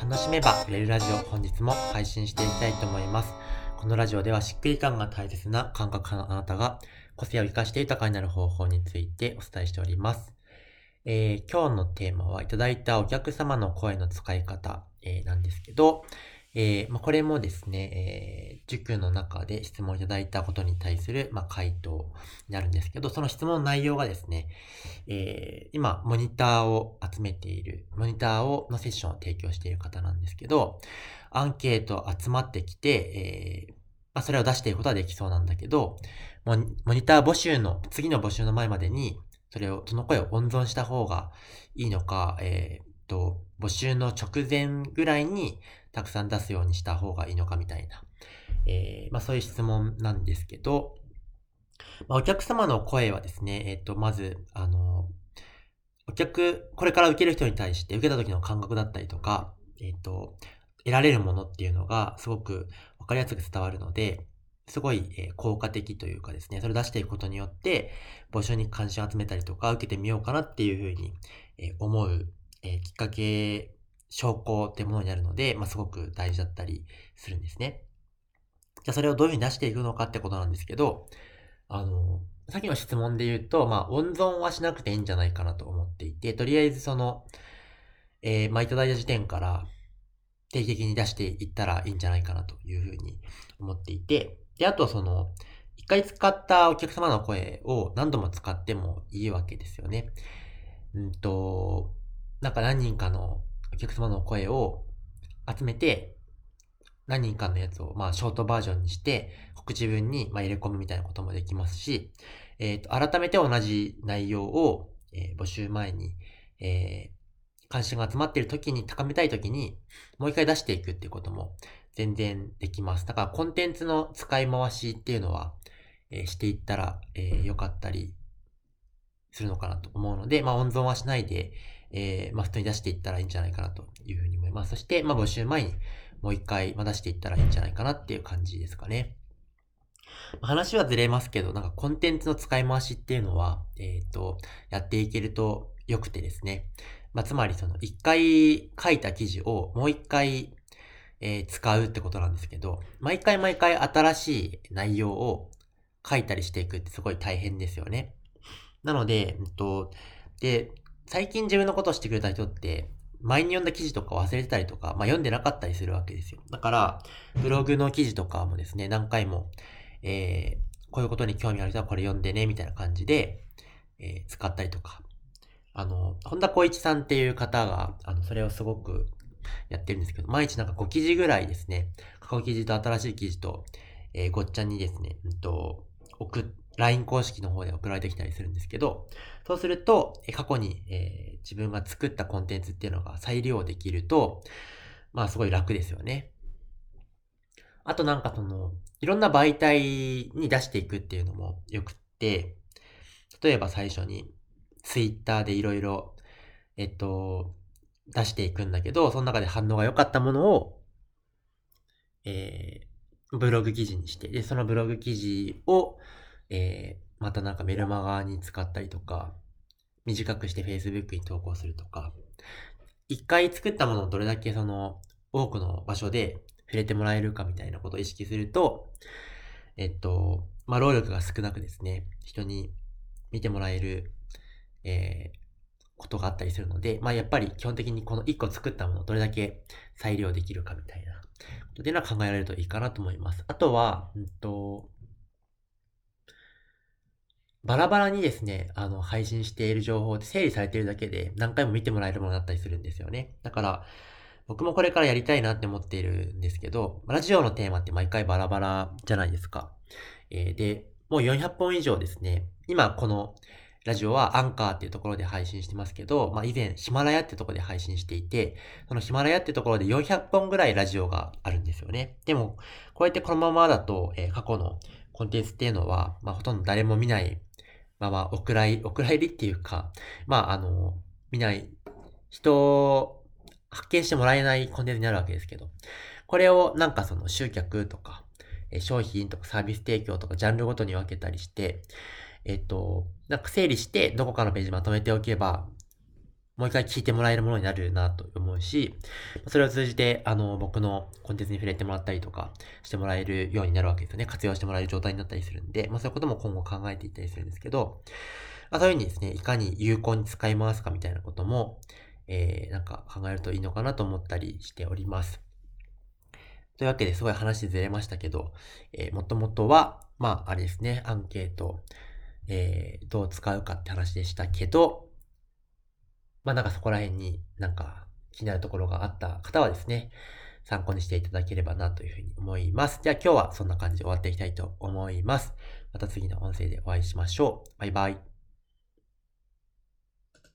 楽しめば売れるラジオ本日も配信していきたいと思います。このラジオではしっくり感が大切な感覚派のあなたが個性を活かして豊かになる方法についてお伝えしております。えー今日のテーマはいただいたお客様の声の使い方、えーなんですけど、えーまあ、これもですね、えー塾の中で質問いただいたことに対する、まあ、回答になるんですけど、その質問の内容がですね、えー今、モニターを集めている、モニターをのセッションを提供している方なんですけど、アンケート集まってきて、えーまあ、それを出していくことはできそうなんだけど、モニター募集の、次の募集の前までに、それを、その声を温存した方がいいのか、えーと、募集の直前ぐらいにたくさん出すようにした方がいいのかみたいな、えーまあそういう質問なんですけど、まあ、お客様の声はですね、えーと、まず、あの、お客、これから受ける人に対して受けた時の感覚だったりとか、えーと、得られるものっていうのがすごくわかりやすく伝わるので、すごい、効果的というかですね、それを出していくことによって、募集に関心を集めたりとか、受けてみようかなっていうふうに、思う、えーきっかけ、証拠ってものになるので、まあ、すごく大事だったりするんですね。じゃあそれをどういうふうに出していくのかってことなんですけど、あの、さっきの質問で言うと、まあ、温存はしなくていいんじゃないかなと思っていて、とりあえずその、えーまあ、いただいた時点から定期的に出していったらいいんじゃないかなというふうに思っていて、で、あとその、一回使ったお客様の声を何度も使ってもいいわけですよね。うんと、なんか何人かのお客様の声を集めて、何人かのやつを、まあ、ショートバージョンにして、告知文に、まあ、入れ込むみたいなこともできますし、えっ、と、改めて同じ内容を、えー募集前に、えー関心が集まっている時に、高めたい時に、もう一回出していくっていうことも全然できます。だから、コンテンツの使い回しっていうのは、えーしていったら、えー良かったりするのかなと思うので、まあ、温存はしないで、えーまあ、普通に出していったらいいんじゃないかなというふうに思います。そして、まあ、募集前にもう一回、まあ、出していったらいいんじゃないかなっていう感じですかね。話はずれますけど、なんかコンテンツの使い回しっていうのは、えっ、と、やっていけると良くてですね。まあ、つまりその、一回書いた記事をもう一回、えー使うってことなんですけど、毎回毎回新しい内容を書いたりしていくってすごい大変ですよね。なので、うんと、で、最近自分のことをしてくれた人って、前に読んだ記事とか忘れてたりとか、まあ、読んでなかったりするわけですよ。だから、ブログの記事とかもですね、何回も、えーこういうことに興味ある人はこれ読んでね、みたいな感じで、えー使ったりとか。あの、本田光一さんっていう方が、あの、それをすごくやってるんですけど、毎日なんか5記事ぐらいですね、過去記事と新しい記事と、えーごっちゃにですね、うんと、送って、LINE 公式の方で送られてきたりするんですけど、そうすると、過去に、えー自分が作ったコンテンツっていうのが再利用できると、まあすごい楽ですよね。あとなんかその、いろんな媒体に出していくっていうのもよくって、例えば最初に、ツイッターでいろいろ、えっと、出していくんだけど、その中で反応が良かったものを、えー、ブログ記事にして、で、そのブログ記事を、えー、またなんかメルマガに使ったりとか、短くして Facebook に投稿するとか、一回作ったものをどれだけその、多くの場所で触れてもらえるかみたいなことを意識すると、えっと、まあ、労力が少なくですね、人に見てもらえる、えーことがあったりするので、まあ、やっぱり基本的にこの一個作ったものをどれだけ再利用できるかみたいなことっていうのは考えられるといいかなと思います。あとは、うんと、バラバラにですね、あの、配信している情報で整理されているだけで何回も見てもらえるものだったりするんですよね。だから、僕もこれからやりたいなって思っているんですけど、ラジオのテーマって毎回バラバラじゃないですか。えーで、もう400本以上ですね。今このラジオはアンカーっていうところで配信してますけど、まあ以前ヒマラヤってところで配信していて、そのヒマラヤってところで400本ぐらいラジオがあるんですよね。でも、こうやってこのままだと、えー過去のコンテンツっていうのは、まあほとんど誰も見ないまあまあ、お蔵入り、お蔵入りっていうか、まああの、見ない、人を発見してもらえないコンテンツになるわけですけど、これをなんかその集客とか、え商品とかサービス提供とかジャンルごとに分けたりして、えっと、なんか整理してどこかのページまとめておけば、もう一回聞いてもらえるものになるなと思うし、それを通じて、あの、僕のコンテンツに触れてもらったりとかしてもらえるようになるわけですよね。活用してもらえる状態になったりするんで、まあそういうことも今後考えていったりするんですけど、まあそういうふうにですね、いかに有効に使い回すかみたいなことも、えー、なんか考えるといいのかなと思ったりしております。というわけですごい話ずれましたけど、えー、もともとは、まあ、あれですね、アンケート、えー、どう使うかって話でしたけど、まあなんかそこら辺になんか気になるところがあった方はですね、参考にしていただければなというふうに思います。じゃあ今日はそんな感じで終わっていきたいと思います。また次の音声でお会いしましょう。バイバイ。